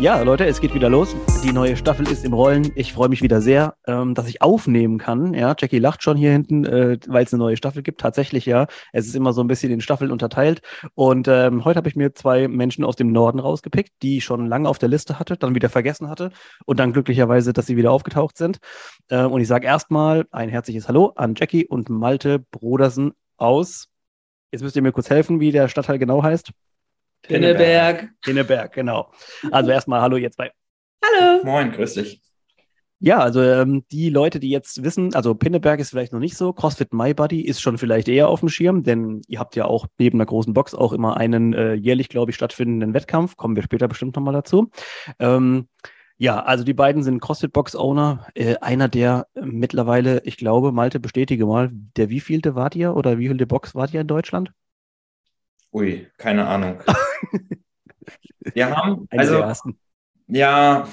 Ja, Leute, es geht wieder los. Die neue Staffel ist im Rollen. Ich freue mich wieder sehr, ähm, dass ich aufnehmen kann. Ja, Jackie lacht schon hier hinten, äh, weil es eine neue Staffel gibt. Tatsächlich, ja. Es ist immer so ein bisschen in Staffeln unterteilt. Und ähm, heute habe ich mir zwei Menschen aus dem Norden rausgepickt, die ich schon lange auf der Liste hatte, dann wieder vergessen hatte und dann glücklicherweise, dass sie wieder aufgetaucht sind. Äh, und ich sage erstmal ein herzliches Hallo an Jackie und Malte Brodersen aus. Jetzt müsst ihr mir kurz helfen, wie der Stadtteil genau heißt. Pinneberg. Pinneberg, genau. Also erstmal Hallo ihr zwei. Hallo. Moin, grüß dich. Ja, also ähm, die Leute, die jetzt wissen, also Pinneberg ist vielleicht noch nicht so, CrossFit My Buddy ist schon vielleicht eher auf dem Schirm, denn ihr habt ja auch neben der großen Box auch immer einen äh, jährlich, glaube ich, stattfindenden Wettkampf, kommen wir später bestimmt nochmal dazu. Ähm, ja, also die beiden sind CrossFit-Box-Owner. Äh, einer der mittlerweile, ich glaube, Malte, bestätige mal, der wievielte wart ihr oder wievielte Box wart ihr in Deutschland? Ui, keine Ahnung. Wir haben, also, ja,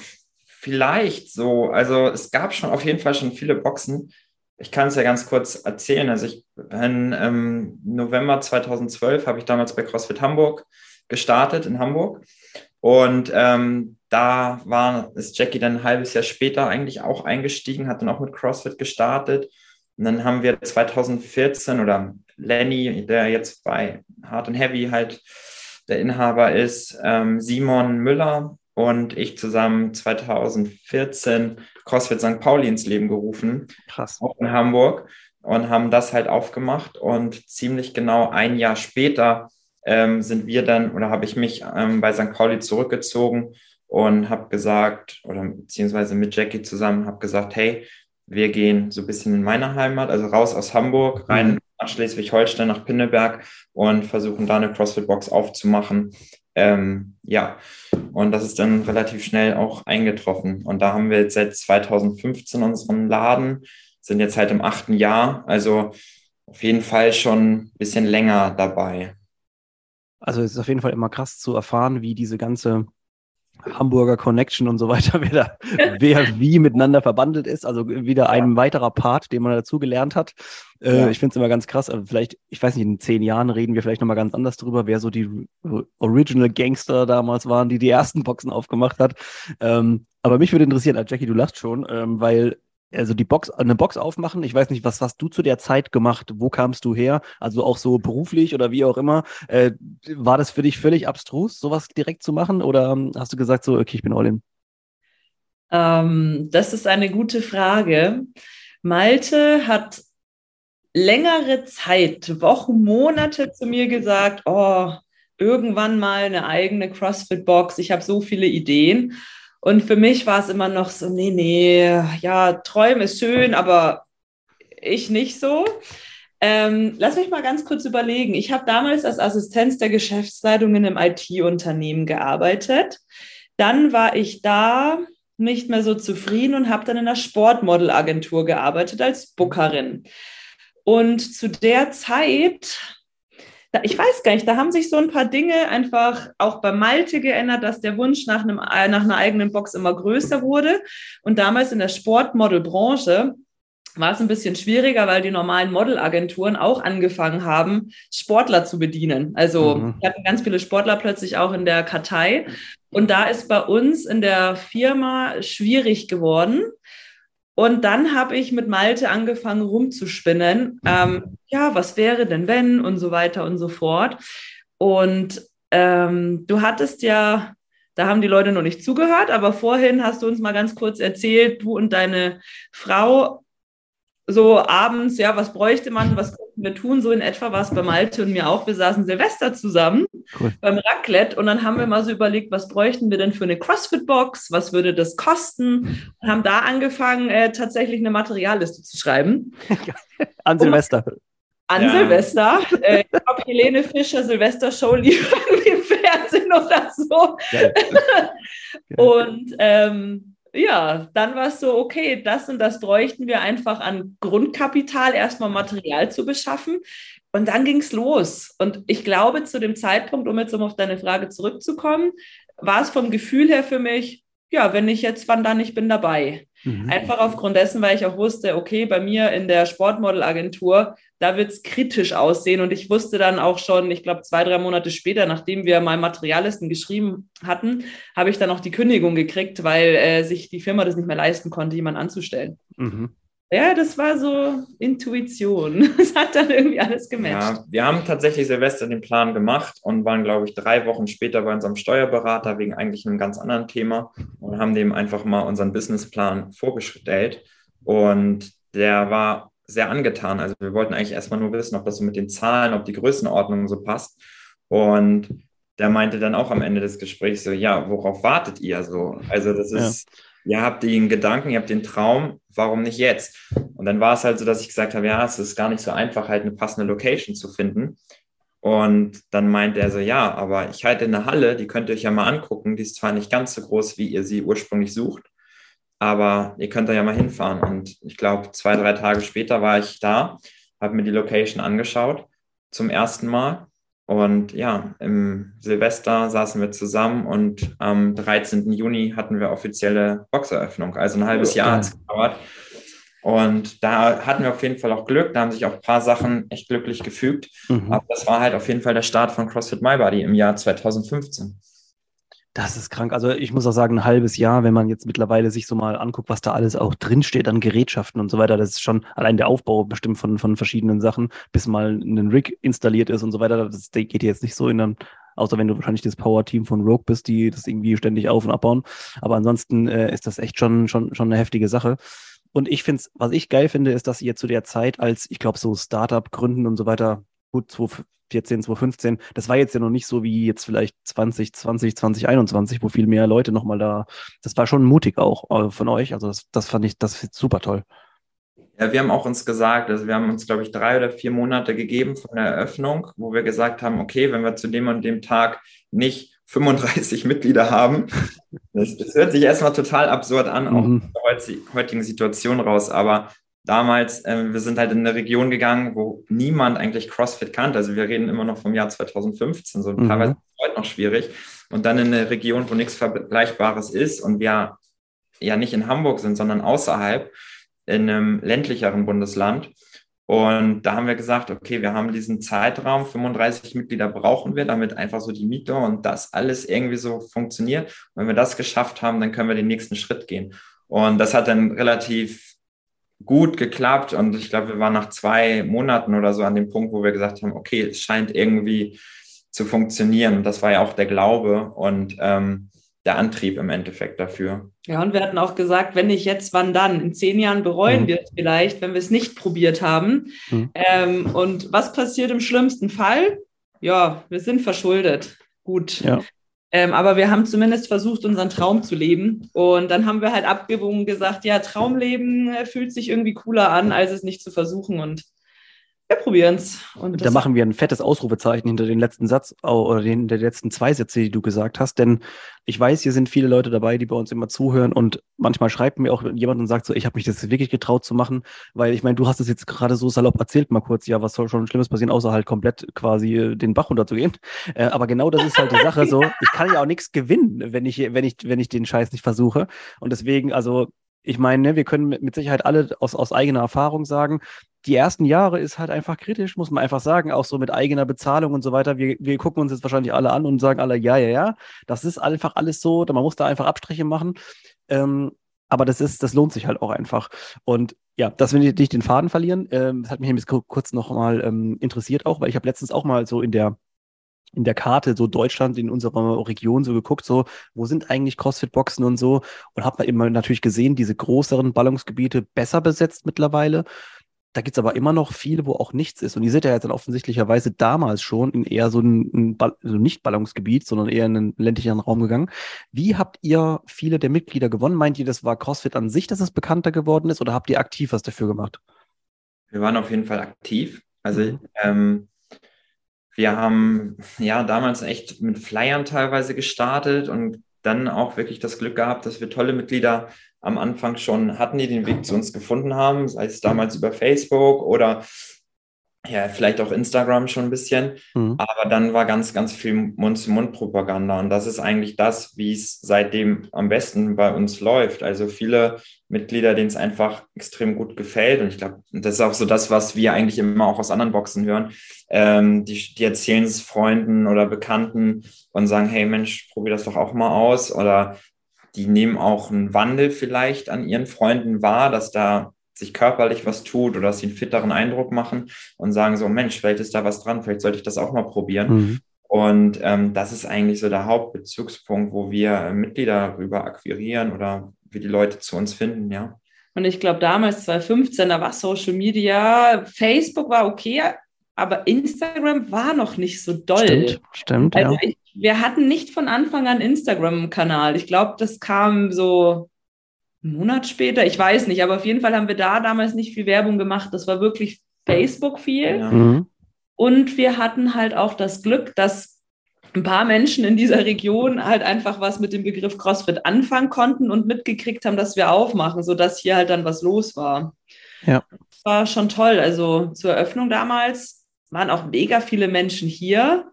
vielleicht so. Also, es gab schon auf jeden Fall schon viele Boxen. Ich kann es ja ganz kurz erzählen. Also, ich bin ähm, November 2012 habe ich damals bei CrossFit Hamburg gestartet in Hamburg. Und ähm, da war, ist Jackie dann ein halbes Jahr später eigentlich auch eingestiegen, hat dann auch mit CrossFit gestartet. Und dann haben wir 2014 oder Lenny, der jetzt bei Hard and Heavy halt der Inhaber ist, ähm, Simon Müller und ich zusammen 2014 CrossFit St. Pauli ins Leben gerufen, Krass. auch in Hamburg, und haben das halt aufgemacht. Und ziemlich genau ein Jahr später ähm, sind wir dann oder habe ich mich ähm, bei St. Pauli zurückgezogen und habe gesagt, oder beziehungsweise mit Jackie zusammen, habe gesagt, hey, wir gehen so ein bisschen in meine Heimat, also raus aus Hamburg, rein nach Schleswig-Holstein, nach Pinneberg und versuchen da eine CrossFit-Box aufzumachen. Ähm, ja, und das ist dann relativ schnell auch eingetroffen. Und da haben wir jetzt seit 2015 unseren Laden, sind jetzt halt im achten Jahr, also auf jeden Fall schon ein bisschen länger dabei. Also es ist auf jeden Fall immer krass zu erfahren, wie diese ganze Hamburger Connection und so weiter, wer, da, wer wie miteinander verbandelt ist. Also wieder ein weiterer Part, den man dazu gelernt hat. Äh, Ja. Ich finde es immer ganz krass. Also vielleicht, ich weiß nicht, in zehn Jahren reden wir vielleicht nochmal ganz anders drüber, wer so die Original Gangster damals waren, die die ersten Boxen aufgemacht hat. Ähm, aber mich würde interessieren, ah, Jackie, du lachst schon, ähm, weil also die Box, eine Box aufmachen, ich weiß nicht, was hast du zu der Zeit gemacht? Wo kamst du her? Also auch so beruflich oder wie auch immer. Äh, war das für dich völlig abstrus, sowas direkt zu machen? Oder ähm, hast du gesagt, so, okay, ich bin all in? Ähm, das ist eine gute Frage. Malte hat längere Zeit, Wochen, Monate zu mir gesagt, oh, irgendwann mal eine eigene CrossFit-Box. Ich habe so viele Ideen. Und für mich war es immer noch so, nee, nee, ja, Träumen ist schön, aber ich nicht so. Ähm, lass mich mal ganz kurz überlegen. Ich habe damals als Assistenz der Geschäftsleitung in einem IT-Unternehmen gearbeitet. Dann war ich da nicht mehr so zufrieden und habe dann in einer Sportmodelagentur gearbeitet als Bookerin. Und zu der Zeit, ich weiß gar nicht, da haben sich so ein paar Dinge einfach auch bei Malte geändert, dass der Wunsch nach, einem, äh, nach einer eigenen Box immer größer wurde. Und damals in der Sportmodelbranche war es ein bisschen schwieriger, weil die normalen Modelagenturen auch angefangen haben, Sportler zu bedienen. Also Mhm. wir hatten ganz viele Sportler plötzlich auch in der Kartei. Und da ist bei uns in der Firma schwierig geworden. Und dann habe ich mit Malte angefangen rumzuspinnen. Ähm, ja, was wäre denn wenn und so weiter und so fort. Und ähm, du hattest ja, da haben die Leute noch nicht zugehört, aber vorhin hast du uns mal ganz kurz erzählt, du und deine Frau so abends, ja, was bräuchte man, was könnten wir tun? So in etwa war es bei Malte und mir auch. Wir saßen Silvester zusammen Cool. beim Raclette und dann haben wir mal so überlegt, was bräuchten wir denn für eine CrossFit-Box? Was würde das kosten? Und haben da angefangen, äh, tatsächlich eine Materialliste zu schreiben. An Silvester. An Ja. Silvester. Äh, ich glaube, Helene Fischer, Silvester-Show lief im Fernsehen oder so. Geil. Und ähm, ja, dann war es so, okay, das und das bräuchten wir einfach an Grundkapital, erstmal Material zu beschaffen. Und dann ging es los. Und ich glaube, zu dem Zeitpunkt, um jetzt um auf deine Frage zurückzukommen, war es vom Gefühl her für mich, ja, wenn ich jetzt, wann dann, ich bin dabei. Mhm. Einfach aufgrund dessen, weil ich auch wusste, okay, bei mir in der Sportmodelagentur, da wird es kritisch aussehen. Und ich wusste dann auch schon, ich glaube, zwei, drei Monate später, nachdem wir mal Materialisten geschrieben hatten, habe ich dann auch die Kündigung gekriegt, weil äh, sich die Firma das nicht mehr leisten konnte, jemanden anzustellen. Mhm. Ja, das war so Intuition. Das hat dann irgendwie alles gematcht. Ja, wir haben tatsächlich Silvester den Plan gemacht und waren, glaube ich, drei Wochen später bei unserem Steuerberater wegen eigentlich einem ganz anderen Thema und haben dem einfach mal unseren Businessplan vorgestellt. Und der war sehr angetan. Also wir wollten eigentlich erstmal nur wissen, ob das so mit den Zahlen, ob die Größenordnung so passt. Und der meinte dann auch am Ende des Gesprächs so, ja, worauf wartet ihr so? Also das ist, ja. Ihr habt den Gedanken, ihr habt den Traum, warum nicht jetzt? Und dann war es halt so, dass ich gesagt habe, ja, es ist gar nicht so einfach, halt eine passende Location zu finden. Und dann meinte er so, ja, aber ich halte eine Halle, die könnt ihr euch ja mal angucken. Die ist zwar nicht ganz so groß, wie ihr sie ursprünglich sucht, aber ihr könnt da ja mal hinfahren. Und ich glaube, zwei, drei Tage später war ich da, habe mir die Location angeschaut zum ersten Mal und ja, im Silvester saßen wir zusammen und am 13. Juni hatten wir offizielle Boxeröffnung. Also ein halbes Jahr hat es gedauert. Und da hatten wir auf jeden Fall auch Glück. Da haben sich auch ein paar Sachen echt glücklich gefügt. Mhm. Aber das war halt auf jeden Fall der Start von CrossFit My Body im Jahr 2015. Das ist krank. Also ich muss auch sagen, ein halbes Jahr, wenn man jetzt mittlerweile sich so mal anguckt, was da alles auch drinsteht an Gerätschaften und so weiter, das ist schon allein der Aufbau bestimmt von, von verschiedenen Sachen, bis mal ein Rig installiert ist und so weiter. Das geht jetzt nicht so in einem, außer wenn du wahrscheinlich das Power-Team von Rogue bist, die das irgendwie ständig auf- und abbauen. Aber ansonsten äh, ist das echt schon, schon, schon eine heftige Sache. Und ich finde was ich geil finde, ist, dass ihr zu der Zeit als, ich glaube, so Startup gründen und so weiter, gut, 2014, 2015. Das war jetzt ja noch nicht so wie jetzt vielleicht 2020, 2021, wo viel mehr Leute nochmal da. Das war schon mutig auch äh, von euch. Also das, das fand ich, das super toll. Ja, wir haben auch uns gesagt, also wir haben uns, glaube ich, drei oder vier Monate gegeben von der Eröffnung, wo wir gesagt haben, okay, wenn wir zu dem und dem Tag nicht 35 Mitglieder haben, das, das hört sich erstmal total absurd an, auch mhm. aus der heutigen Situation raus, aber damals, äh, wir sind halt in eine Region gegangen, wo niemand eigentlich CrossFit kannte. Also wir reden immer noch vom Jahr 2015, so mhm. teilweise heute noch schwierig. Und dann in eine Region, wo nichts Vergleichbares ist und wir ja nicht in Hamburg sind, sondern außerhalb, in einem ländlicheren Bundesland. Und da haben wir gesagt, okay, wir haben diesen Zeitraum, 35 Mitglieder brauchen wir, damit einfach so die Miete und das alles irgendwie so funktioniert. Und wenn wir das geschafft haben, dann können wir den nächsten Schritt gehen. Und das hat dann relativ gut geklappt und ich glaube, wir waren nach zwei Monaten oder so an dem Punkt, wo wir gesagt haben, okay, es scheint irgendwie zu funktionieren. Das war ja auch der Glaube und ähm, der Antrieb im Endeffekt dafür. Ja, und wir hatten auch gesagt, wenn nicht jetzt, wann dann? In zehn Jahren bereuen mhm. wir es vielleicht, wenn wir es nicht probiert haben. Mhm. Ähm, und was passiert im schlimmsten Fall? Ja, wir sind verschuldet. Gut. Ja. Ähm, aber wir haben zumindest versucht, unseren Traum zu leben. Und dann haben wir halt abgewogen gesagt, ja, Traumleben äh, fühlt sich irgendwie cooler an, als es nicht zu versuchen. Und wir probieren es. Da machen wir ein fettes Ausrufezeichen hinter den letzten Satz oder den der letzten zwei Sätze, die du gesagt hast. Denn ich weiß, hier sind viele Leute dabei, die bei uns immer zuhören und manchmal schreibt mir auch jemand und sagt so, ich habe mich das wirklich getraut zu machen, weil ich meine, du hast es jetzt gerade so salopp erzählt mal kurz, ja, was soll schon Schlimmes passieren, außer halt komplett quasi äh, den Bach runterzugehen. Äh, aber genau das ist halt die Sache so. Ich kann ja auch nichts gewinnen, wenn ich, wenn ich, wenn ich den Scheiß nicht versuche. Und deswegen, also ich meine, ne, wir können mit Sicherheit alle aus, aus eigener Erfahrung sagen, die ersten Jahre ist halt einfach kritisch, muss man einfach sagen, auch so mit eigener Bezahlung und so weiter. Wir, wir gucken uns jetzt wahrscheinlich alle an und sagen alle, ja, ja, ja, das ist einfach alles so, man muss da einfach Abstriche machen. Ähm, aber das ist, das lohnt sich halt auch einfach. Und ja, dass wir nicht den Faden verlieren, ähm, das hat mich nämlich kurz noch mal ähm, interessiert auch, weil ich habe letztens auch mal so in der in der Karte so Deutschland in unserer Region so geguckt, so wo sind eigentlich CrossFit-Boxen und so und habe immer natürlich gesehen, diese größeren Ballungsgebiete besser besetzt mittlerweile. Da gibt's aber immer noch viele, wo auch nichts ist. Und ihr seid ja jetzt dann offensichtlicherweise damals schon in eher so ein, ein also nicht Ballungsgebiet, sondern eher in einen ländlicheren Raum gegangen. Wie habt ihr viele der Mitglieder gewonnen? Meint ihr, das war CrossFit an sich, dass es bekannter geworden ist oder habt ihr aktiv was dafür gemacht? Wir waren auf jeden Fall aktiv. Also mhm. ähm, wir haben ja damals echt mit Flyern teilweise gestartet und dann auch wirklich das Glück gehabt, dass wir tolle Mitglieder am Anfang schon hatten, die den Weg zu uns gefunden haben, sei es damals über Facebook oder ja, vielleicht auch Instagram schon ein bisschen. Mhm. Aber dann war ganz, ganz viel Mund-zu-Mund-Propaganda. Und das ist eigentlich das, wie es seitdem am besten bei uns läuft. Also viele Mitglieder, denen es einfach extrem gut gefällt. Und ich glaube, das ist auch so das, was wir eigentlich immer auch aus anderen Boxen hören. Ähm, die, die erzählen es Freunden oder Bekannten und sagen, hey Mensch, probier das doch auch mal aus. Oder die nehmen auch einen Wandel vielleicht an ihren Freunden wahr, dass da sich körperlich was tut oder dass sie einen fitteren Eindruck machen und sagen so, Mensch, vielleicht ist da was dran, vielleicht sollte ich das auch mal probieren. Mhm. Und ähm, das ist eigentlich so der Hauptbezugspunkt, wo wir äh, Mitglieder darüber akquirieren oder wie die Leute zu uns finden, ja. Und ich glaube, damals 2015, da war Social Media, Facebook war okay, aber Instagram war noch nicht so doll. Stimmt, stimmt also ja. Ich, wir hatten nicht von Anfang an Instagram-Kanal. Ich glaube, das kam so einen Monat später, ich weiß nicht, aber auf jeden Fall haben wir da damals nicht viel Werbung gemacht. Das war wirklich Facebook viel. Ja. Mhm. Und wir hatten halt auch das Glück, dass ein paar Menschen in dieser Region halt einfach was mit dem Begriff CrossFit anfangen konnten und mitgekriegt haben, dass wir aufmachen, sodass hier halt dann was los war. Ja. Das war schon toll. Also zur Eröffnung damals waren auch mega viele Menschen hier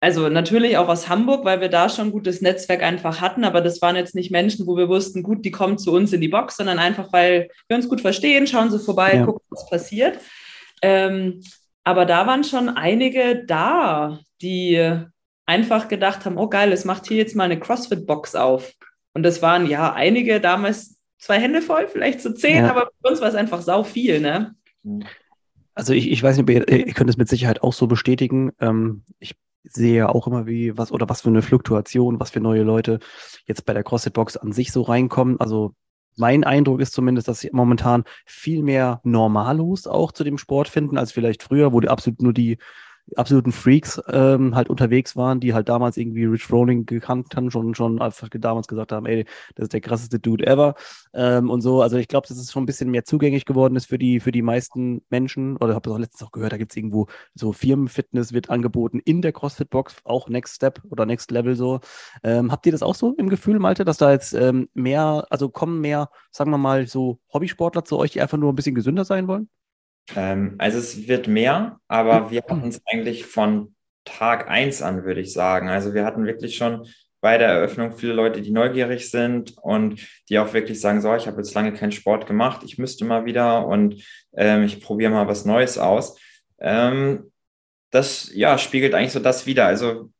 also natürlich auch aus Hamburg, weil wir da schon ein gutes Netzwerk einfach hatten, aber das waren jetzt nicht Menschen, wo wir wussten, gut, die kommen zu uns in die Box, sondern einfach, weil wir uns gut verstehen, schauen sie vorbei, ja. gucken, was passiert. Ähm, aber da waren schon einige da, die einfach gedacht haben, oh geil, es macht hier jetzt mal eine CrossFit-Box auf. Und das waren ja einige damals zwei Hände voll, vielleicht so zehn, ja. aber für uns war es einfach sau viel, ne? Also ich, ich weiß nicht, ihr, ihr könnt es mit Sicherheit auch so bestätigen. Ähm, ich sehe ja auch immer, wie was oder was für eine Fluktuation, was für neue Leute jetzt bei der CrossFit-Box an sich so reinkommen. Also mein Eindruck ist zumindest, dass sie momentan viel mehr Normalos auch zu dem Sport finden, als vielleicht früher, wo die absolut nur die absoluten Freaks ähm, halt unterwegs waren, die halt damals irgendwie Rich Rolling gekannt haben, schon, schon einfach damals gesagt haben, ey, das ist der krasseste Dude ever ähm, und so. Also ich glaube, dass es schon ein bisschen mehr zugänglich geworden ist für die, für die meisten Menschen. Oder habe es auch letztens auch gehört, da gibt es irgendwo so Firmenfitness wird angeboten in der CrossFit-Box, auch Next Step oder Next Level so. Ähm, habt ihr das auch so im Gefühl, Malte, dass da jetzt ähm, mehr, also kommen mehr, sagen wir mal, so Hobbysportler zu euch, die einfach nur ein bisschen gesünder sein wollen? Ähm, also es wird mehr, aber wir hatten es eigentlich von Tag 1 an, würde ich sagen. Also wir hatten wirklich schon bei der Eröffnung viele Leute, die neugierig sind und die auch wirklich sagen, so, ich habe jetzt lange keinen Sport gemacht, ich müsste mal wieder und ähm, ich probiere mal was Neues aus. Ähm, das ja, spiegelt eigentlich so das wieder. Also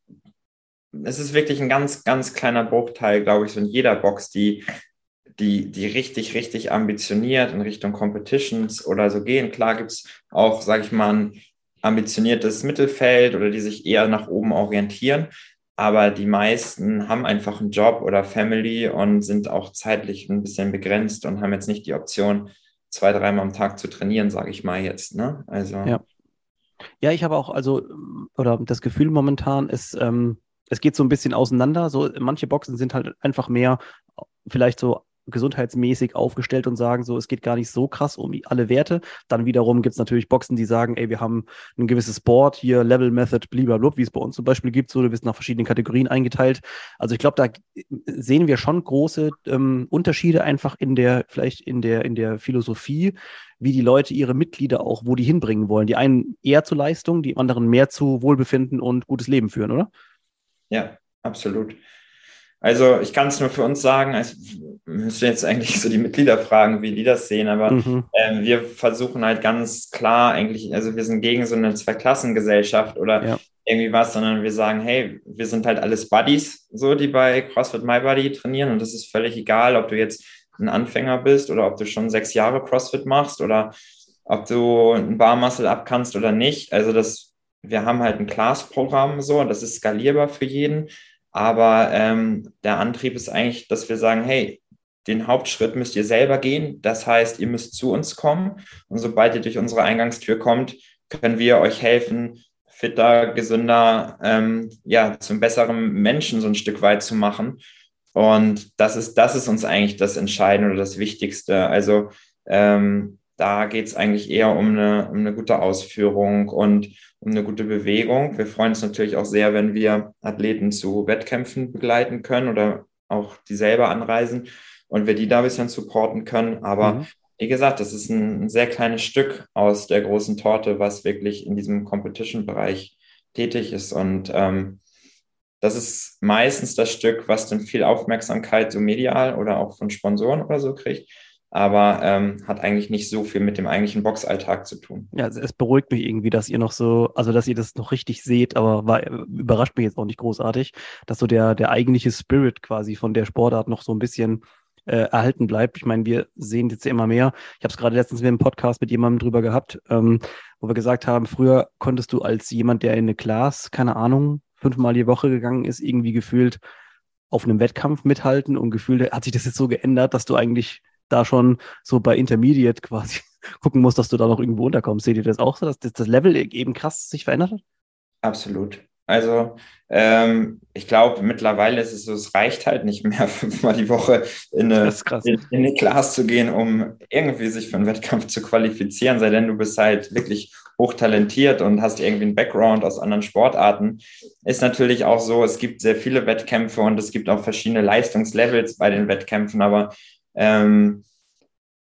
es ist wirklich ein ganz, ganz kleiner Bruchteil, glaube ich, so in jeder Box, die die, die richtig, richtig ambitioniert in Richtung Competitions oder so gehen. Klar gibt es auch, sage ich mal, ein ambitioniertes Mittelfeld oder die sich eher nach oben orientieren. Aber die meisten haben einfach einen Job oder Family und sind auch zeitlich ein bisschen begrenzt und haben jetzt nicht die Option, zwei, dreimal am Tag zu trainieren, sage ich mal jetzt. Ne? Also. Ja. ja, ich habe auch, also, oder das Gefühl momentan ist, ähm, es geht so ein bisschen auseinander. So, manche Boxen sind halt einfach mehr vielleicht so gesundheitsmäßig aufgestellt und sagen so, es geht gar nicht so krass um alle Werte. Dann wiederum gibt es natürlich Boxen, die sagen, ey, wir haben ein gewisses Board hier, Level Method, blablabla, wie es bei uns zum Beispiel gibt, so, du bist nach verschiedenen Kategorien eingeteilt. Also ich glaube, da sehen wir schon große ähm, Unterschiede einfach in der, vielleicht in der, in der Philosophie, wie die Leute ihre Mitglieder auch, wo die hinbringen wollen. Die einen eher zu Leistung, die anderen mehr zu Wohlbefinden und gutes Leben führen, oder? Ja, absolut. Also ich kann es nur für uns sagen, also müsste jetzt eigentlich so die Mitglieder fragen, wie die das sehen, aber mhm. ähm, wir versuchen halt ganz klar eigentlich, also wir sind gegen so eine Zweiklassengesellschaft oder ja. irgendwie was, sondern wir sagen, hey, wir sind halt alles Buddies, so die bei CrossFit My Buddy trainieren und das ist völlig egal, ob du jetzt ein Anfänger bist oder ob du schon sechs Jahre CrossFit machst oder ob du ein Barmuscle abkannst oder nicht. Also das, wir haben halt ein Class-Programm so und das ist skalierbar für jeden aber ähm, der Antrieb ist eigentlich, dass wir sagen, hey, den Hauptschritt müsst ihr selber gehen. Das heißt, ihr müsst zu uns kommen. Und sobald ihr durch unsere Eingangstür kommt, können wir euch helfen, fitter, gesünder, ähm, ja, zum besseren Menschen so ein Stück weit zu machen. Und das ist, das ist uns eigentlich das Entscheidende oder das Wichtigste. Also ähm, da geht es eigentlich eher um eine, um eine gute Ausführung und um eine gute Bewegung. Wir freuen uns natürlich auch sehr, wenn wir Athleten zu Wettkämpfen begleiten können oder auch die selber anreisen und wir die da ein bisschen supporten können. Aber mhm. wie gesagt, das ist ein, ein, sehr kleines Stück aus der großen Torte, was wirklich in diesem Competition-Bereich tätig ist. Und ähm, das ist meistens das Stück, was dann viel Aufmerksamkeit so medial oder auch von Sponsoren oder so kriegt aber ähm, hat eigentlich nicht so viel mit dem eigentlichen Boxalltag zu tun. Ja, also es beruhigt mich irgendwie, dass ihr noch so, also dass ihr das noch richtig seht, aber war, überrascht mich jetzt auch nicht großartig, dass so der, der eigentliche Spirit quasi von der Sportart noch so ein bisschen äh, erhalten bleibt. Ich meine, wir sehen jetzt immer mehr. Ich habe es gerade letztens mit einem Podcast mit jemandem drüber gehabt, ähm, wo wir gesagt haben, früher konntest du als jemand, der in eine Class, keine Ahnung, fünfmal die Woche gegangen ist, irgendwie gefühlt auf einem Wettkampf mithalten und gefühlt hat sich das jetzt so geändert, dass du eigentlich da schon so bei Intermediate quasi gucken musst, dass du da noch irgendwo unterkommst. Seht ihr das auch so, dass das Level eben krass sich verändert hat? Absolut. Also ähm, ich glaube, mittlerweile ist es so, es reicht halt nicht mehr, fünfmal die Woche in eine, in, in eine Class zu gehen, um irgendwie sich für einen Wettkampf zu qualifizieren, sei denn du bist halt wirklich hochtalentiert und hast irgendwie einen Background aus anderen Sportarten. Ist natürlich auch so, es gibt sehr viele Wettkämpfe und es gibt auch verschiedene Leistungslevels bei den Wettkämpfen, aber ähm,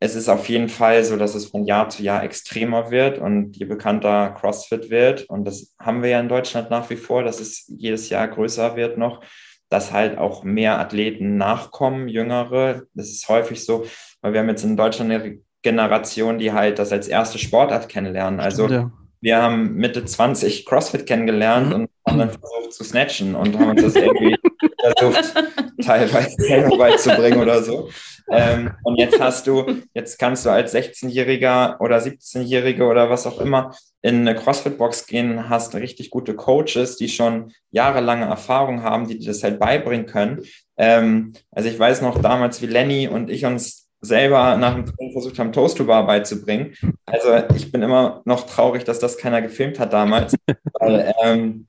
es ist auf jeden Fall so, dass es von Jahr zu Jahr extremer wird und je bekannter CrossFit wird, und das haben wir ja in Deutschland nach wie vor, dass es jedes Jahr größer wird noch, dass halt auch mehr Athleten nachkommen, jüngere. Das ist häufig so, weil wir haben jetzt in Deutschland eine Generation, die halt das als erste Sportart kennenlernen. Also ja. wir haben Mitte 20 CrossFit kennengelernt mhm. und haben dann versucht zu snatchen und haben uns das irgendwie versucht, teilweise selber beizubringen oder so. Ähm, und jetzt hast du, jetzt kannst du als 16-Jähriger oder 17-Jähriger oder was auch immer in eine CrossFit-Box gehen, hast richtig gute Coaches, die schon jahrelange Erfahrung haben, die dir das halt beibringen können. Ähm, also ich weiß noch damals, wie Lenny und ich uns selber nach dem Training versucht haben, Toast to Bar beizubringen. Also ich bin immer noch traurig, dass das keiner gefilmt hat damals, weil ähm,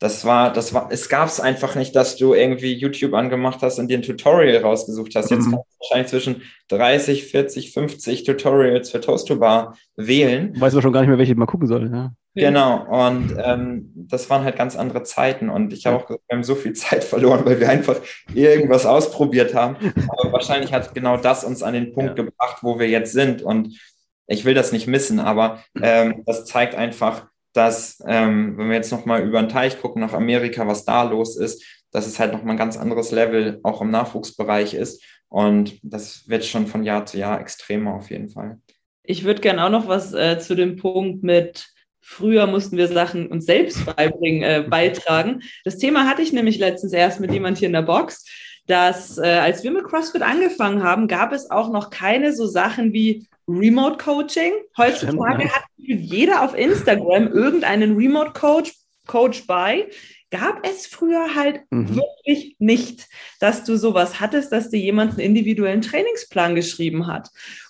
das war, das war, es gab es einfach nicht, dass du irgendwie YouTube angemacht hast und dir ein Tutorial rausgesucht hast. Jetzt mhm. kannst du wahrscheinlich zwischen 30, 40, 50 Tutorials für Toast-to-Bar wählen. Weiß man schon gar nicht mehr, welche man gucken soll. Ja. Genau, und ähm, das waren halt ganz andere Zeiten und ich habe auch gesagt, wir haben so viel Zeit verloren, weil wir einfach irgendwas ausprobiert haben. Aber wahrscheinlich hat genau das uns an den Punkt ja. gebracht, wo wir jetzt sind und ich will das nicht missen, aber ähm, das zeigt einfach, dass, ähm, wenn wir jetzt nochmal über den Teich gucken nach Amerika, was da los ist, dass es halt nochmal ein ganz anderes Level auch im Nachwuchsbereich ist. Und das wird schon von Jahr zu Jahr extremer auf jeden Fall. Ich würde gerne auch noch was äh, zu dem Punkt mit Früher mussten wir Sachen uns selbst beibringen, äh, beitragen. Das Thema hatte ich nämlich letztens erst mit jemand hier in der Box, dass äh, als wir mit CrossFit angefangen haben, gab es auch noch keine so Sachen wie Remote Coaching. Heutzutage hat jeder auf Instagram irgendeinen Remote Coach, Coach bei. Gab es früher halt mhm. wirklich nicht, dass du sowas hattest, dass dir jemand einen individuellen Trainingsplan geschrieben hat.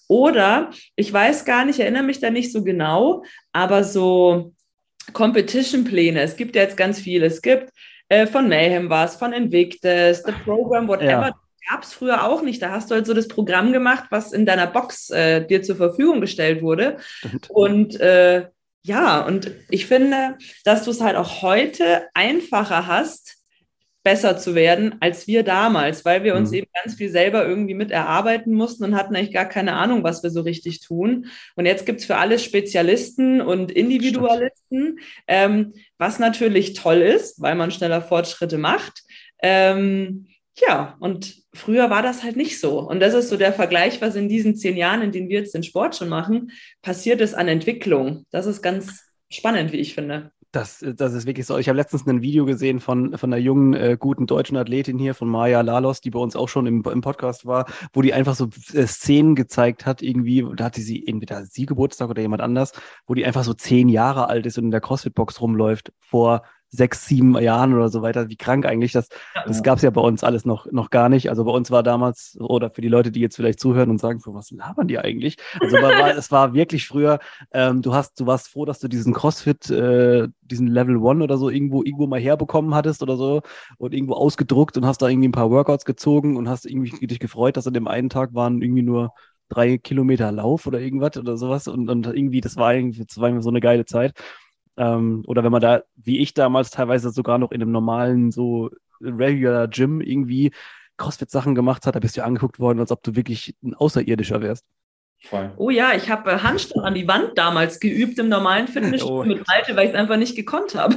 Oder ich weiß gar nicht, erinnere mich da nicht so genau, aber so Competition-Pläne. Es gibt ja jetzt ganz viele. Es gibt äh, von Mayhem was, von Invictus, The Program, whatever. Ja gab es früher auch nicht. Da hast du halt so das Programm gemacht, was in deiner Box äh, dir zur Verfügung gestellt wurde. Stimmt. Und äh, ja, und ich finde, dass du es halt auch heute einfacher hast, besser zu werden als wir damals, weil wir uns mhm. eben ganz viel selber irgendwie mit erarbeiten mussten und hatten eigentlich gar keine Ahnung, was wir so richtig tun. Und jetzt gibt es für alles Spezialisten und Individualisten, ähm, was natürlich toll ist, weil man schneller Fortschritte macht. Ähm, ja, und früher war das halt nicht so. Und das ist so der Vergleich, was in diesen zehn Jahren, in denen wir jetzt den Sport schon machen, passiert ist an Entwicklung. Das ist ganz spannend, wie ich finde. Das, das ist wirklich so. Ich habe letztens ein Video gesehen von, von einer jungen, äh, guten deutschen Athletin hier, von Maya Lalos, die bei uns auch schon im, im Podcast war, wo die einfach so äh, Szenen gezeigt hat, irgendwie, da hatte sie entweder sie Geburtstag oder jemand anders, wo die einfach so zehn Jahre alt ist und in der CrossFit-Box rumläuft vor sechs, sieben Jahren oder so weiter. Wie krank eigentlich. Das, das gab es ja bei uns alles noch, noch gar nicht. Also bei uns war damals, oder für die Leute, die jetzt vielleicht zuhören und sagen, was labern die eigentlich? Also war, es war wirklich früher, ähm, du hast, du warst froh, dass du diesen CrossFit, äh, diesen Level One oder so irgendwo, irgendwo mal herbekommen hattest oder so und irgendwo ausgedruckt und hast da irgendwie ein paar Workouts gezogen und hast irgendwie dich gefreut, dass an dem einen Tag waren irgendwie nur drei Kilometer Lauf oder irgendwas oder sowas. Und, und irgendwie, das war irgendwie, das war so eine geile Zeit. Ähm, oder wenn man da, wie ich damals teilweise sogar noch in einem normalen, so regular Gym irgendwie CrossFit-Sachen gemacht hat, da bist du angeguckt worden, als ob du wirklich ein Außerirdischer wärst. Voll. Oh ja, ich habe äh, Handstand an die Wand damals geübt im normalen Fitnessstudio oh. mit Malte, weil ich es einfach nicht gekonnt habe.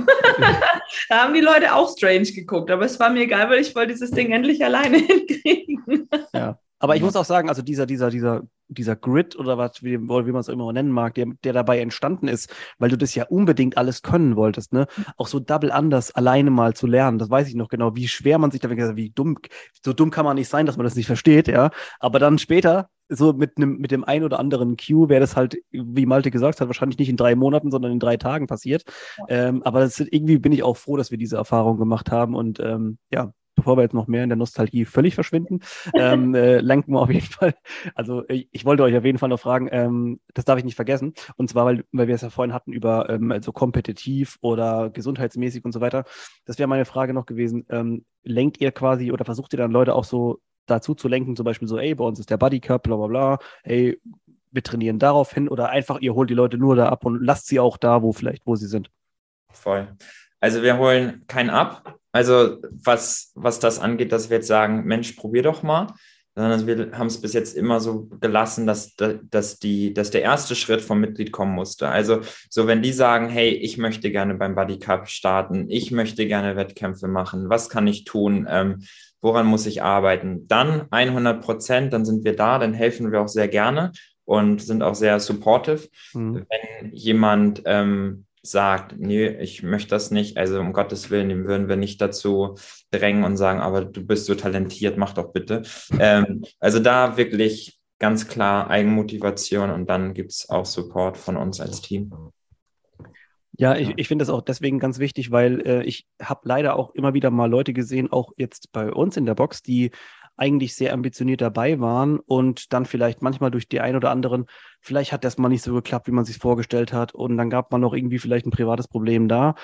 da haben die Leute auch strange geguckt, aber es war mir egal, weil ich wollte dieses Ding endlich alleine hinkriegen. ja. Aber ich muss auch sagen, also dieser, dieser, dieser, dieser Grid oder was, wie, wie man es immer nennen mag, der, der dabei entstanden ist, weil du das ja unbedingt alles können wolltest, ne? Auch so Double Anders alleine mal zu lernen, das weiß ich noch genau, wie schwer man sich da, wie dumm, so dumm kann man nicht sein, dass man das nicht versteht, ja. Aber dann später, so mit einem, mit dem ein oder anderen Q wäre das halt, wie Malte gesagt hat, wahrscheinlich nicht in drei Monaten, sondern in drei Tagen passiert. Ja. Ähm, aber das, irgendwie bin ich auch froh, dass wir diese Erfahrung gemacht haben und ähm, ja, bevor wir jetzt noch mehr in der Nostalgie völlig verschwinden, ähm, äh, lenken wir auf jeden Fall. Also ich, ich, wollte euch auf jeden Fall noch fragen, ähm, das darf ich nicht vergessen. Und zwar, weil, weil wir es ja vorhin hatten über ähm, also kompetitiv oder gesundheitsmäßig und so weiter. Das wäre meine Frage noch gewesen. Ähm, lenkt ihr quasi oder versucht ihr dann Leute auch so dazu zu lenken, zum Beispiel so, ey, bei uns ist der Buddy Cup, bla bla bla, hey, wir trainieren darauf hin oder einfach ihr holt die Leute nur da ab und lasst sie auch da, wo vielleicht, wo sie sind. Voll. Also wir holen keinen ab. Also was, was das angeht, dass wir jetzt sagen, Mensch, probier doch mal. Sondern wir haben es bis jetzt immer so gelassen, dass, dass, die, dass der erste Schritt vom Mitglied kommen musste. Also so, wenn die sagen, hey, ich möchte gerne beim Buddy Cup starten, ich möchte gerne Wettkämpfe machen, was kann ich tun, ähm, woran muss ich arbeiten, dann 100 Prozent, dann sind wir da, dann helfen wir auch sehr gerne und sind auch sehr supportive. Mhm. Wenn jemand ähm, sagt, nee, ich möchte das nicht, also um Gottes Willen, dem würden wir nicht dazu drängen und sagen, aber du bist so talentiert, mach doch bitte. Ähm, also da wirklich ganz klar Eigenmotivation und dann gibt es auch Support von uns als Team. Ja, ich, ich finde das auch deswegen ganz wichtig, weil äh, ich habe leider auch immer wieder mal Leute gesehen, auch jetzt bei uns in der Box, die eigentlich sehr ambitioniert dabei waren und dann vielleicht manchmal durch die ein oder anderen, vielleicht hat das mal nicht so geklappt, wie man sich vorgestellt hat und dann gab man noch irgendwie vielleicht ein privates Problem da.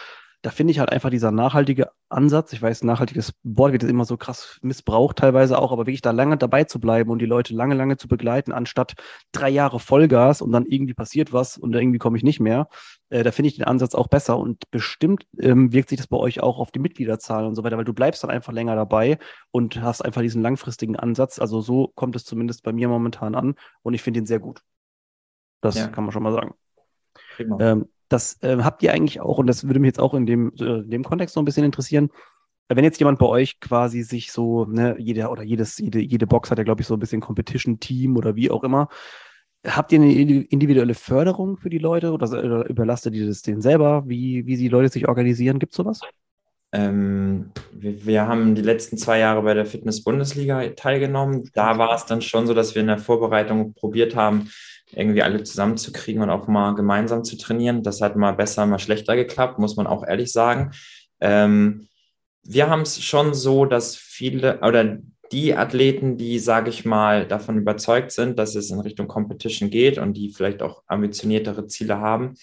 Da finde ich halt einfach dieser nachhaltige Ansatz, ich weiß, nachhaltiges Wort wird immer so krass missbraucht teilweise auch, aber wirklich da lange dabei zu bleiben und die Leute lange, lange zu begleiten, anstatt drei Jahre Vollgas und dann irgendwie passiert was und irgendwie komme ich nicht mehr, äh, da finde ich den Ansatz auch besser und bestimmt ähm, wirkt sich das bei euch auch auf die Mitgliederzahlen und so weiter, weil du bleibst dann einfach länger dabei und hast einfach diesen langfristigen Ansatz. Also so kommt es zumindest bei mir momentan an und ich finde ihn sehr gut. Das ja. kann man schon mal sagen. Ähm, das äh, habt ihr eigentlich auch, und das würde mich jetzt auch in dem, äh, in dem Kontext so ein bisschen interessieren, wenn jetzt jemand bei euch quasi sich so, ne, jeder oder jedes, jede, jede Box hat ja, glaube ich, so ein bisschen Competition-Team oder wie auch immer. Habt ihr eine individuelle Förderung für die Leute oder, überlastet ihr das denen selber, wie, wie die Leute sich organisieren? Gibt es sowas? Ähm, wir, wir, haben die letzten zwei Jahre bei der Fitness-Bundesliga teilgenommen. Da war es dann schon so, dass wir in der Vorbereitung probiert haben, irgendwie alle zusammenzukriegen und auch mal gemeinsam zu trainieren. Das hat mal besser, mal schlechter geklappt, muss man auch ehrlich sagen. Ähm, wir haben es schon so, dass viele oder die Athleten, die, sage ich mal, davon überzeugt sind, dass es in Richtung Competition geht und die vielleicht auch ambitioniertere Ziele haben,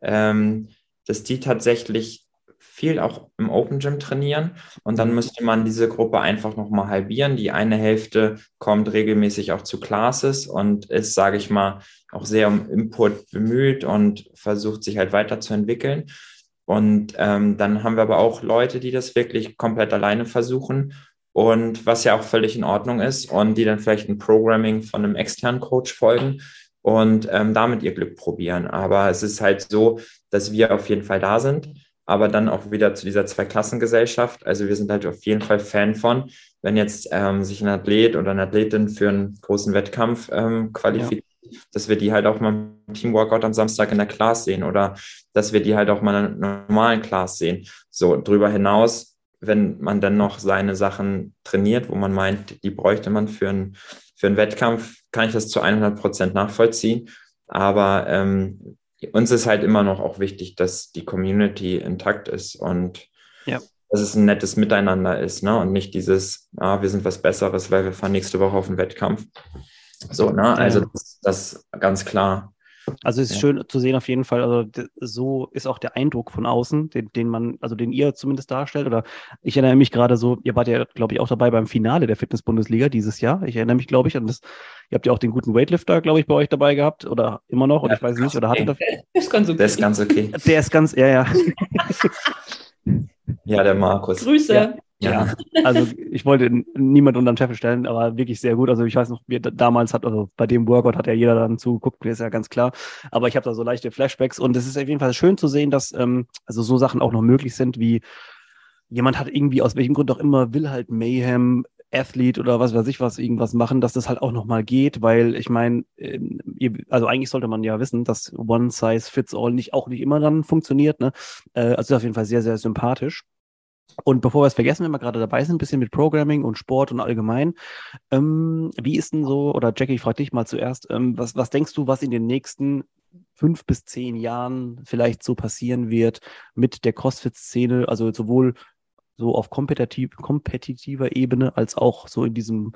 ähm, dass die tatsächlich viel auch im Open Gym trainieren und dann mhm. müsste man diese Gruppe einfach nochmal halbieren. Die eine Hälfte kommt regelmäßig auch zu Classes und ist, sage ich mal, auch sehr um Input bemüht und versucht sich halt weiterzuentwickeln. Und ähm, dann haben wir aber auch Leute, die das wirklich komplett alleine versuchen und was ja auch völlig in Ordnung ist und die dann vielleicht ein Programming von einem externen Coach folgen und ähm, damit ihr Glück probieren. Aber es ist halt so, dass wir auf jeden Fall da sind aber dann auch wieder zu dieser Zweiklassengesellschaft. Also wir sind halt auf jeden Fall Fan von, wenn jetzt ähm, sich ein Athlet oder eine Athletin für einen großen Wettkampf ähm, qualifiziert, ja. dass wir die halt auch mal im Teamworkout am Samstag in der Class sehen oder dass wir die halt auch mal in einer normalen Class sehen. So drüber hinaus, wenn man dann noch seine Sachen trainiert, wo man meint, die bräuchte man für einen, für einen Wettkampf, kann ich das zu 100 Prozent nachvollziehen. Aber ähm, uns ist halt immer noch auch wichtig, dass die Community intakt ist und ja. dass es ein nettes Miteinander ist, ne? Und nicht dieses, ah, wir sind was Besseres, weil wir fahren nächste Woche auf den Wettkampf. So, ne? Also das, das ganz klar. Also es ist ja. schön zu sehen auf jeden Fall. Also so ist auch der Eindruck von außen, den, den man, also den ihr zumindest darstellt. Oder ich erinnere mich gerade so, ihr wart ja, glaube ich, auch dabei beim Finale der Fitness-Bundesliga dieses Jahr. Ich erinnere mich, glaube ich, an das, ihr habt ja auch den guten Weightlifter, glaube ich, bei euch dabei gehabt. Oder immer noch, oder ja, ich weiß nicht, oder okay. Der ist ganz okay. Der ist ganz okay. Der ist ganz, ja, ja. ja, der Markus. Grüße. Ja. Ja, also ich wollte niemand unter den Scheffel stellen, aber wirklich sehr gut. Also ich weiß noch, wir damals hat, also bei dem Workout hat ja jeder dann zugeguckt, ist ja ganz klar. Aber ich habe da so leichte Flashbacks und es ist auf jeden Fall schön zu sehen, dass ähm, also so Sachen auch noch möglich sind, wie jemand hat irgendwie aus welchem Grund auch immer will halt Mayhem Athlete oder was weiß ich was irgendwas machen, dass das halt auch nochmal geht, weil ich meine, ähm, also eigentlich sollte man ja wissen, dass One Size Fits All nicht auch nicht immer dann funktioniert. Ne? Äh, also auf jeden Fall sehr, sehr sympathisch. Und bevor wir es vergessen, wenn wir gerade dabei sind, ein bisschen mit Programming und Sport und allgemein, ähm, wie ist denn so, oder Jackie, ich frage dich mal zuerst, ähm, was, was denkst du, was in den nächsten fünf bis zehn Jahren vielleicht so passieren wird mit der CrossFit-Szene, also sowohl so auf kompetitiv, kompetitiver Ebene als auch so in diesem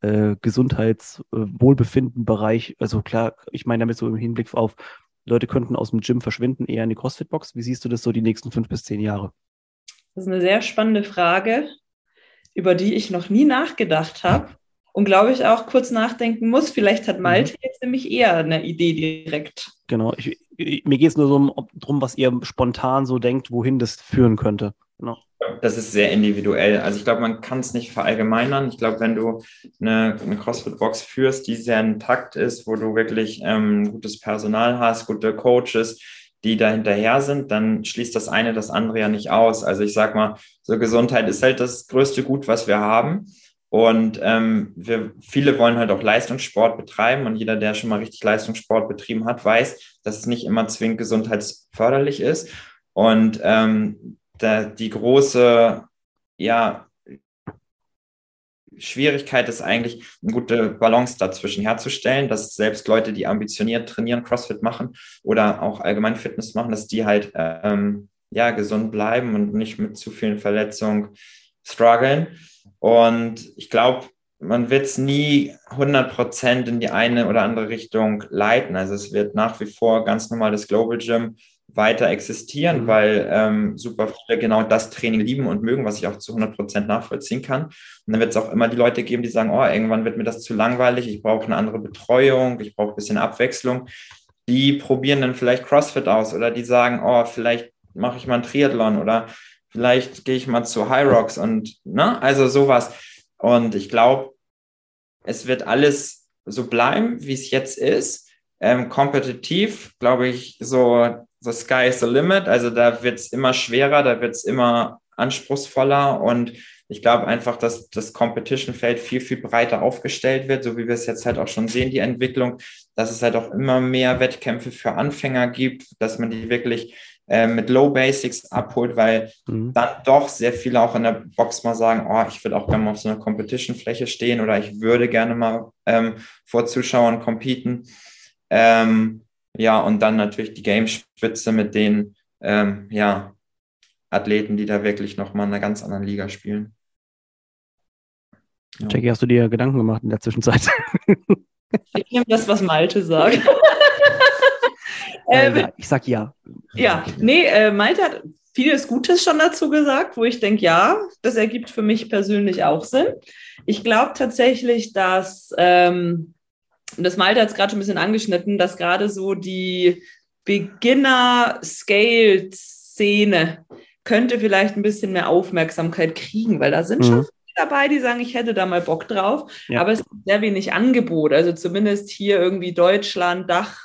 äh, Gesundheitswohlbefinden-Bereich. Äh, also klar, ich meine damit so im Hinblick auf, Leute könnten aus dem Gym verschwinden, eher in die CrossFit-Box. Wie siehst du das so die nächsten fünf bis zehn Jahre? Das ist eine sehr spannende Frage, über die ich noch nie nachgedacht habe und glaube ich auch kurz nachdenken muss. Vielleicht hat Malte mhm. jetzt nämlich eher eine Idee direkt. Genau, ich, ich, mir geht es nur so um, darum, was ihr spontan so denkt, wohin das führen könnte. Genau. Das ist sehr individuell. Also ich glaube, man kann es nicht verallgemeinern. Ich glaube, wenn du eine, eine CrossFit-Box führst, die sehr intakt ist, wo du wirklich ähm, gutes Personal hast, gute Coaches, die da hinterher sind, dann schließt das eine das andere ja nicht aus. Also ich sag mal, so Gesundheit ist halt das größte Gut, was wir haben. Und ähm, wir, viele wollen halt auch Leistungssport betreiben und jeder, der schon mal richtig Leistungssport betrieben hat, weiß, dass es nicht immer zwingend gesundheitsförderlich ist. Und ähm, da, die große ja, Schwierigkeit ist eigentlich, eine gute Balance dazwischen herzustellen, dass selbst Leute, die ambitioniert trainieren, CrossFit machen oder auch allgemein Fitness machen, dass die halt ähm, ja gesund bleiben und nicht mit zu vielen Verletzungen strugglen. Und ich glaube, man wird es nie 100 Prozent in die eine oder andere Richtung leiten. Also es wird nach wie vor ganz normal das Global Gym weiter existieren, mhm. weil ähm, super viele genau das Training lieben und mögen, was ich auch zu 100 Prozent nachvollziehen kann. Und dann wird es auch immer die Leute geben, die sagen, oh, irgendwann wird mir das zu langweilig, ich brauche eine andere Betreuung, ich brauche ein bisschen Abwechslung. Die probieren dann vielleicht CrossFit aus oder die sagen, oh, vielleicht mache ich mal einen Triathlon oder vielleicht gehe ich mal zu High Rocks und, ne, also sowas. Und ich glaube, es wird alles so bleiben, wie es jetzt ist. Ähm, kompetitiv, glaube ich, so the sky is the limit. Also da wird es immer schwerer, da wird es immer anspruchsvoller und ich glaube einfach, dass das Competition-Feld viel, viel breiter aufgestellt wird, so wie wir es jetzt halt auch schon sehen, die Entwicklung, dass es halt auch immer mehr Wettkämpfe für Anfänger gibt, dass man die wirklich äh, mit Low Basics abholt, weil mhm. dann doch sehr viele auch in der Box mal sagen, oh, ich würde auch gerne mal auf so einer Competition-Fläche stehen oder ich würde gerne mal ähm, vor Zuschauern competen. Ähm, ja, und dann natürlich die Game-Spitze mit den ähm, ja, Athleten, die da wirklich nochmal in einer ganz anderen Liga spielen. Ja. Jackie, hast du dir Gedanken gemacht in der Zwischenzeit? Ich nehme das, was Malte sagt. äh, ähm, ich sag ja. Ja, nee, äh, Malte hat vieles Gutes schon dazu gesagt, wo ich denke, ja, das ergibt für mich persönlich auch Sinn. Ich glaube tatsächlich, dass ähm, und das Malte hat es gerade schon ein bisschen angeschnitten, dass gerade so die Beginner-Scale-Szene könnte vielleicht ein bisschen mehr Aufmerksamkeit kriegen, weil da sind mhm. schon dabei, die sagen, ich hätte da mal Bock drauf, ja. aber es ist sehr wenig Angebot. Also zumindest hier irgendwie Deutschland, Dach,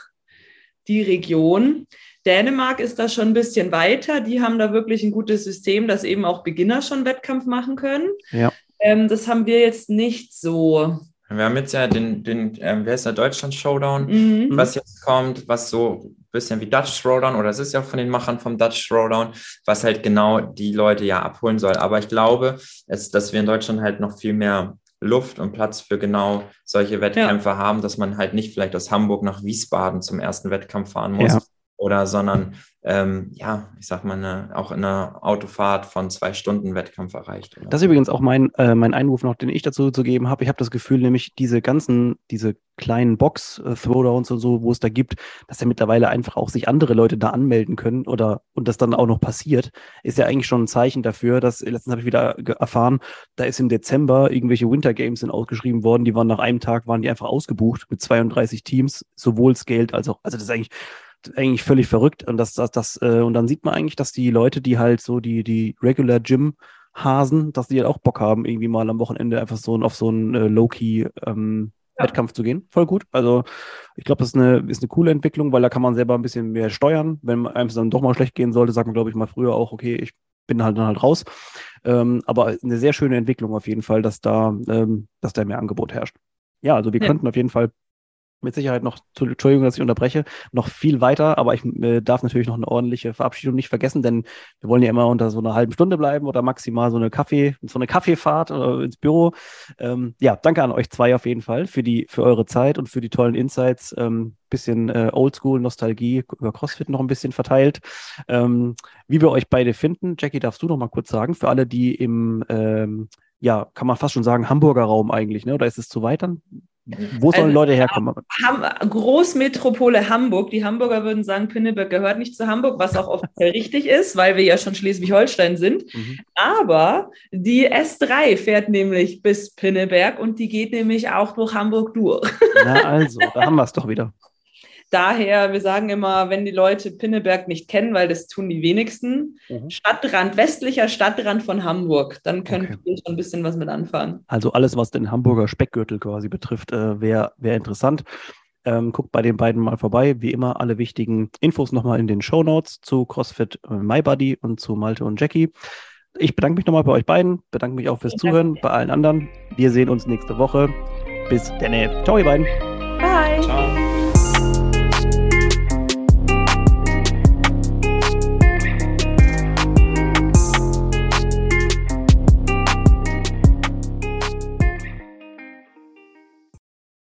die Region. Dänemark ist da schon ein bisschen weiter. Die haben da wirklich ein gutes System, dass eben auch Beginner schon Wettkampf machen können. Ja. Ähm, das haben wir jetzt nicht so. Wir haben jetzt ja den, den ähm, wer ist der Deutschland Showdown, mhm. was jetzt kommt, was so ein bisschen wie Dutch Throwdown oder es ist ja auch von den Machern vom Dutch Throwdown, was halt genau die Leute ja abholen soll. Aber ich glaube, es, dass wir in Deutschland halt noch viel mehr Luft und Platz für genau solche Wettkämpfe ja. haben, dass man halt nicht vielleicht aus Hamburg nach Wiesbaden zum ersten Wettkampf fahren muss. Ja. Oder sondern ähm, ja, ich sag mal, eine, auch in einer Autofahrt von zwei Stunden Wettkampf erreicht. Oder? Das ist übrigens auch mein, äh, mein Einwurf noch, den ich dazu zu geben habe. Ich habe das Gefühl, nämlich diese ganzen, diese kleinen Box-Throwdowns und so, wo es da gibt, dass ja mittlerweile einfach auch sich andere Leute da anmelden können oder und das dann auch noch passiert, ist ja eigentlich schon ein Zeichen dafür, dass, letztens habe ich wieder erfahren, da ist im Dezember irgendwelche Winter Games sind ausgeschrieben worden, die waren nach einem Tag, waren die einfach ausgebucht mit 32 Teams, sowohl Scaled als auch, also das ist eigentlich eigentlich völlig verrückt. Und das, das, das, äh, und dann sieht man eigentlich, dass die Leute, die halt so die, die Regular Gym Hasen, dass die halt auch Bock haben, irgendwie mal am Wochenende einfach so auf so einen äh, Low-Key ähm, ja. Wettkampf zu gehen. Voll gut. Also ich glaube, das ist eine, ist eine coole Entwicklung, weil da kann man selber ein bisschen mehr steuern. Wenn einem es dann doch mal schlecht gehen sollte, sagt man, glaube ich, mal früher auch, okay, ich bin halt dann halt raus. Ähm, aber eine sehr schöne Entwicklung auf jeden Fall, dass da, ähm, dass da mehr Angebot herrscht. Ja, also wir ja. könnten auf jeden Fall mit Sicherheit noch, Entschuldigung, dass ich unterbreche, noch viel weiter, aber ich äh, darf natürlich noch eine ordentliche Verabschiedung nicht vergessen, denn wir wollen ja immer unter so einer halben Stunde bleiben oder maximal so eine Kaffee, so eine Kaffeefahrt äh, ins Büro. Ähm, ja, danke an euch zwei auf jeden Fall für die, für eure Zeit und für die tollen Insights. Ähm, bisschen äh, Oldschool, Nostalgie über CrossFit noch ein bisschen verteilt. Ähm, wie wir euch beide finden, Jackie, darfst du noch mal kurz sagen, für alle, die im, ähm, ja, kann man fast schon sagen, Hamburger Raum eigentlich, ne? Oder ist es zu weit dann? Wo sollen also, Leute herkommen? Ham Großmetropole Hamburg. Die Hamburger würden sagen, Pinneberg gehört nicht zu Hamburg, was auch offiziell richtig ist, weil wir ja schon Schleswig-Holstein sind. Mhm. Aber die S3 fährt nämlich bis Pinneberg und die geht nämlich auch durch Hamburg durch. Na also, da haben wir es doch wieder. Daher, wir sagen immer, wenn die Leute Pinneberg nicht kennen, weil das tun die wenigsten, mhm. Stadtrand, westlicher Stadtrand von Hamburg, dann können okay. wir schon ein bisschen was mit anfangen. Also alles, was den Hamburger Speckgürtel quasi betrifft, äh, wäre wär interessant. Ähm, guckt bei den beiden mal vorbei. Wie immer, alle wichtigen Infos nochmal in den Show Notes zu CrossFit äh, MyBuddy und zu Malte und Jackie. Ich bedanke mich nochmal bei euch beiden, bedanke mich auch fürs Vielen Zuhören, Dank. bei allen anderen. Wir sehen uns nächste Woche. Bis dann. Ciao, ihr beiden. Bye. Ciao.